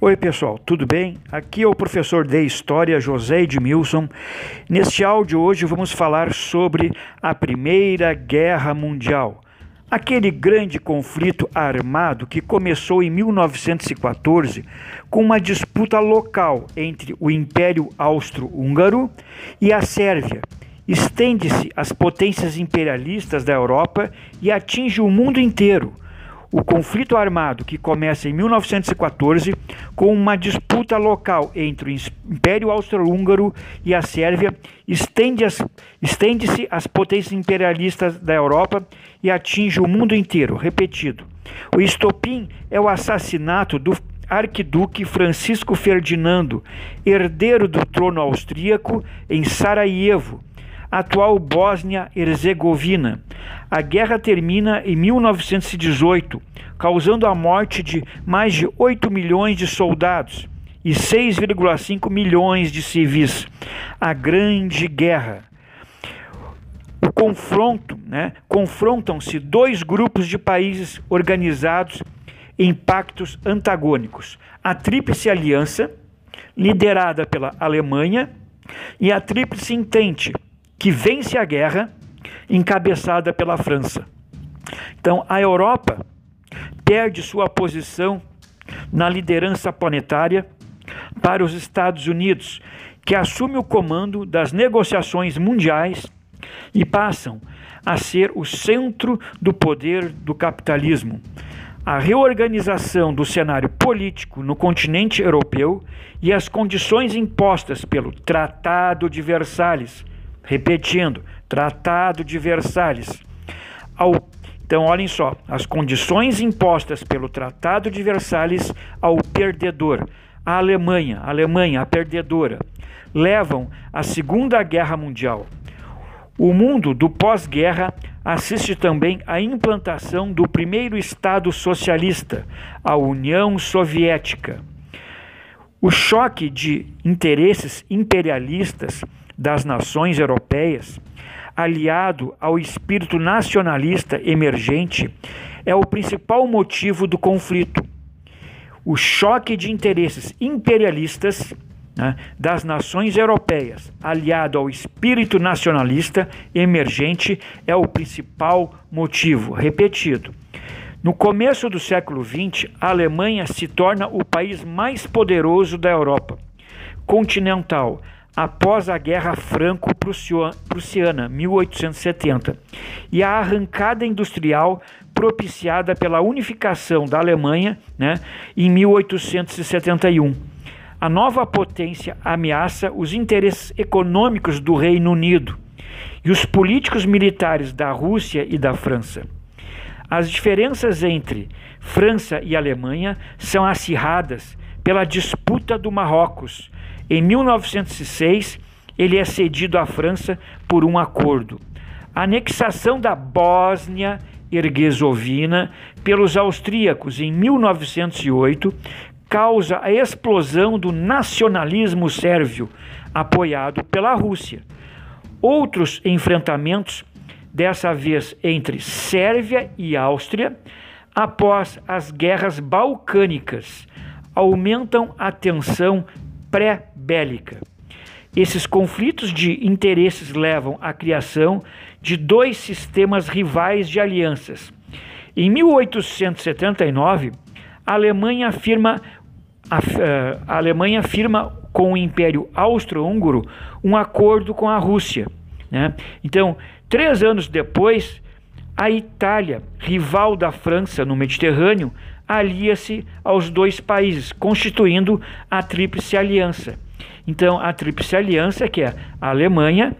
Oi, pessoal, tudo bem? Aqui é o professor de História José Edmilson. Neste áudio hoje vamos falar sobre a Primeira Guerra Mundial. Aquele grande conflito armado que começou em 1914 com uma disputa local entre o Império Austro-Húngaro e a Sérvia. Estende-se às potências imperialistas da Europa e atinge o mundo inteiro o conflito armado que começa em 1914 com uma disputa local entre o Império Austro-Húngaro e a Sérvia estende-se estende às potências imperialistas da Europa e atinge o mundo inteiro. Repetido. O estopim é o assassinato do arquiduque Francisco Ferdinando, herdeiro do trono austríaco, em Sarajevo, atual Bósnia-Herzegovina. A guerra termina em 1918, causando a morte de mais de 8 milhões de soldados e 6,5 milhões de civis. A Grande Guerra. O confronto, né? Confrontam-se dois grupos de países organizados em pactos antagônicos: a Tríplice Aliança, liderada pela Alemanha, e a Tríplice Entente, que vence a guerra, encabeçada pela França. Então, a Europa perde sua posição na liderança planetária para os Estados Unidos, que assume o comando das negociações mundiais e passam a ser o centro do poder do capitalismo. A reorganização do cenário político no continente europeu e as condições impostas pelo Tratado de Versalhes Repetindo, Tratado de Versalhes. Então, olhem só, as condições impostas pelo Tratado de Versalhes ao perdedor, a Alemanha, a Alemanha, a perdedora, levam à Segunda Guerra Mundial. O mundo do pós-guerra assiste também à implantação do primeiro Estado socialista, a União Soviética. O choque de interesses imperialistas das nações europeias, aliado ao espírito nacionalista emergente, é o principal motivo do conflito. O choque de interesses imperialistas né, das nações europeias, aliado ao espírito nacionalista emergente, é o principal motivo. Repetido. No começo do século XX, a Alemanha se torna o país mais poderoso da Europa continental, após a Guerra Franco-Prussiana, 1870, e a arrancada industrial propiciada pela unificação da Alemanha né, em 1871. A nova potência ameaça os interesses econômicos do Reino Unido e os políticos militares da Rússia e da França. As diferenças entre França e Alemanha são acirradas pela disputa do Marrocos, em 1906, ele é cedido à França por um acordo. A anexação da Bósnia Herzegovina pelos austríacos em 1908 causa a explosão do nacionalismo sérvio, apoiado pela Rússia. Outros enfrentamentos, dessa vez entre Sérvia e Áustria, após as guerras balcânicas, aumentam a tensão pré-bélica. Esses conflitos de interesses levam à criação de dois sistemas rivais de alianças. Em 1879, a Alemanha firma a, eh, a Alemanha firma com o Império Austro-Húngaro um acordo com a Rússia. Né? Então, três anos depois, a Itália, rival da França no Mediterrâneo, alia-se aos dois países, constituindo a Tríplice Aliança. Então, a Tríplice Aliança, que é a Alemanha,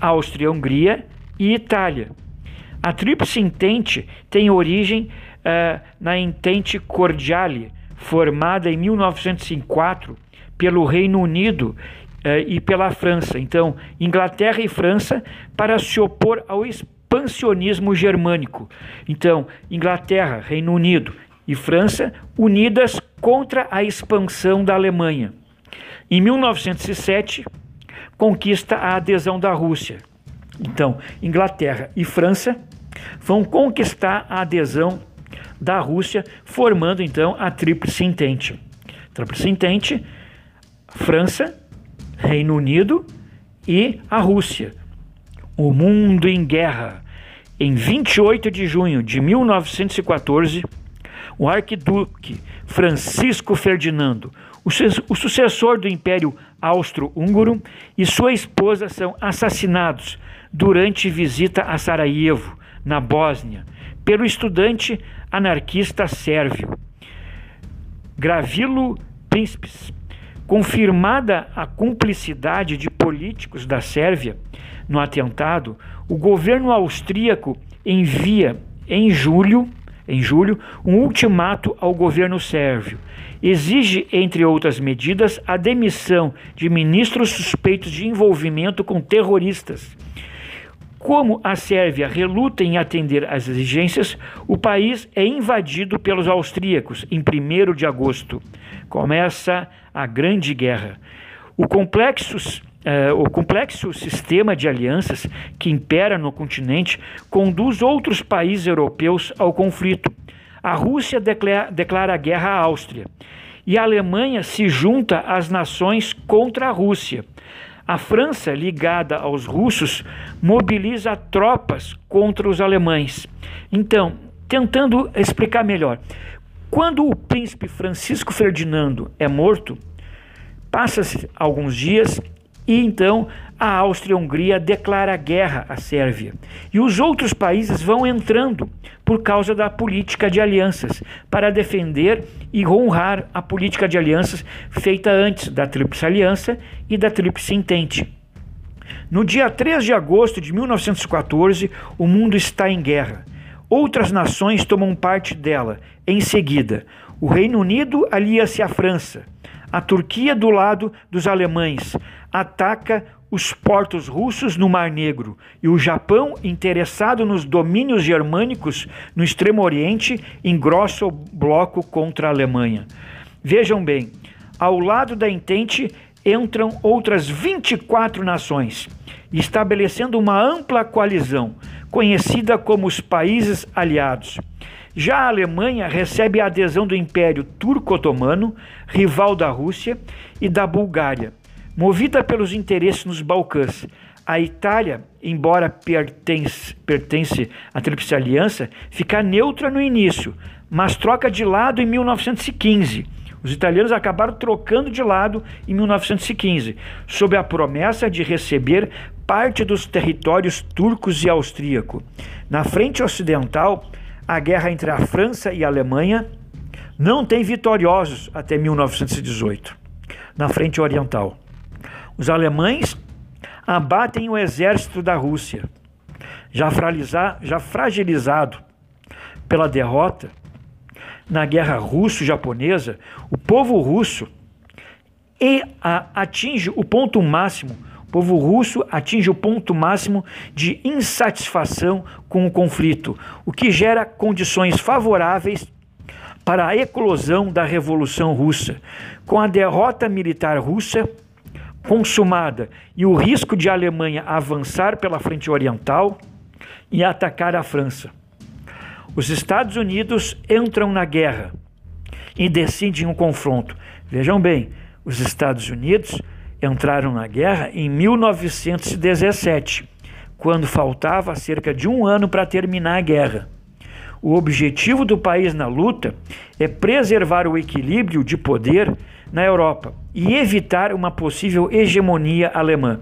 Áustria-Hungria e Itália. A Tríplice Entente tem origem uh, na Entente Cordiale, formada em 1904 pelo Reino Unido uh, e pela França. Então, Inglaterra e França para se opor ao expansionismo germânico. Então, Inglaterra, Reino Unido e França unidas contra a expansão da Alemanha. Em 1907, conquista a adesão da Rússia. Então, Inglaterra e França vão conquistar a adesão da Rússia, formando então a Tríplice Entente. Tríplice Entente, França, Reino Unido e a Rússia. O mundo em guerra. Em 28 de junho de 1914, o arquiduque Francisco Ferdinando, o sucessor do Império Austro-Húngaro, e sua esposa são assassinados durante visita a Sarajevo, na Bósnia, pelo estudante anarquista sérvio Gravilo Príncipes. Confirmada a cumplicidade de políticos da Sérvia no atentado, o governo austríaco envia em julho, em julho um ultimato ao governo sérvio. Exige, entre outras medidas, a demissão de ministros suspeitos de envolvimento com terroristas. Como a Sérvia reluta em atender às exigências, o país é invadido pelos austríacos em 1 de agosto. Começa a Grande Guerra. O complexo Uh, o complexo sistema de alianças que impera no continente conduz outros países europeus ao conflito. A Rússia declara, declara guerra à Áustria e a Alemanha se junta às nações contra a Rússia. A França, ligada aos russos, mobiliza tropas contra os alemães. Então, tentando explicar melhor, quando o príncipe Francisco Ferdinando é morto, passa-se alguns dias e então a Áustria-Hungria declara guerra à Sérvia. E os outros países vão entrando por causa da política de alianças, para defender e honrar a política de alianças feita antes da Tríplice Aliança e da Tríplice Entente. No dia 3 de agosto de 1914, o mundo está em guerra. Outras nações tomam parte dela. Em seguida, o Reino Unido alia-se à França. A Turquia, do lado dos alemães, ataca os portos russos no Mar Negro e o Japão, interessado nos domínios germânicos no Extremo Oriente, engrossa o bloco contra a Alemanha. Vejam bem, ao lado da Entente entram outras 24 nações, estabelecendo uma ampla coalizão, conhecida como os Países Aliados. Já a Alemanha recebe a adesão do Império Turco-Otomano, rival da Rússia, e da Bulgária. Movida pelos interesses nos Balcãs, a Itália, embora pertence, pertence à Tríplice Aliança, fica neutra no início, mas troca de lado em 1915. Os italianos acabaram trocando de lado em 1915, sob a promessa de receber parte dos territórios turcos e austríaco. Na frente ocidental, a guerra entre a França e a Alemanha não tem vitoriosos até 1918, na frente oriental. Os alemães abatem o exército da Rússia, já, já fragilizado pela derrota na guerra russo-japonesa, o povo russo e atinge o ponto máximo o povo russo atinge o ponto máximo de insatisfação com o conflito, o que gera condições favoráveis para a eclosão da Revolução Russa. Com a derrota militar russa consumada e o risco de a Alemanha avançar pela frente oriental e atacar a França. Os Estados Unidos entram na guerra e decidem um confronto. Vejam bem, os Estados Unidos entraram na guerra em 1917, quando faltava cerca de um ano para terminar a guerra. O objetivo do país na luta é preservar o equilíbrio de poder na Europa e evitar uma possível hegemonia alemã.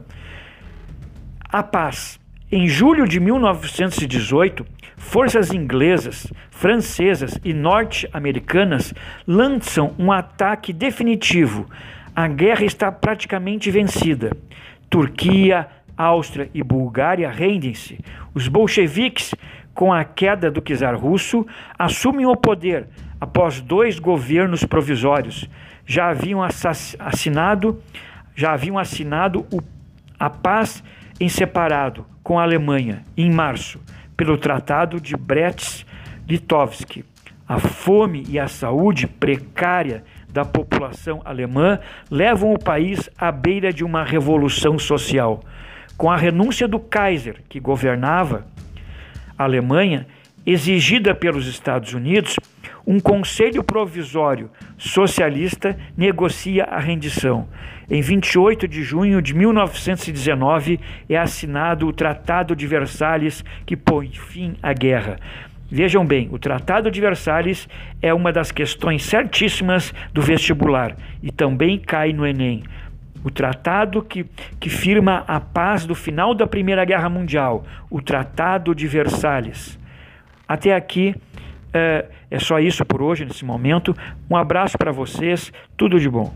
A paz. Em julho de 1918, forças inglesas, francesas e norte-americanas lançam um ataque definitivo a guerra está praticamente vencida. Turquia, Áustria e Bulgária rendem-se. Os bolcheviques, com a queda do czar russo, assumem o poder após dois governos provisórios. Já haviam assinado, já haviam assinado o, a paz em separado com a Alemanha em março pelo Tratado de Brest-Litovsk. A fome e a saúde precária da população alemã levam o país à beira de uma revolução social. Com a renúncia do Kaiser, que governava a Alemanha, exigida pelos Estados Unidos, um conselho provisório socialista negocia a rendição. Em 28 de junho de 1919 é assinado o Tratado de Versalhes, que põe fim à guerra. Vejam bem, o Tratado de Versalhes é uma das questões certíssimas do vestibular e também cai no Enem. O tratado que, que firma a paz do final da Primeira Guerra Mundial, o Tratado de Versalhes. Até aqui é, é só isso por hoje, nesse momento. Um abraço para vocês, tudo de bom.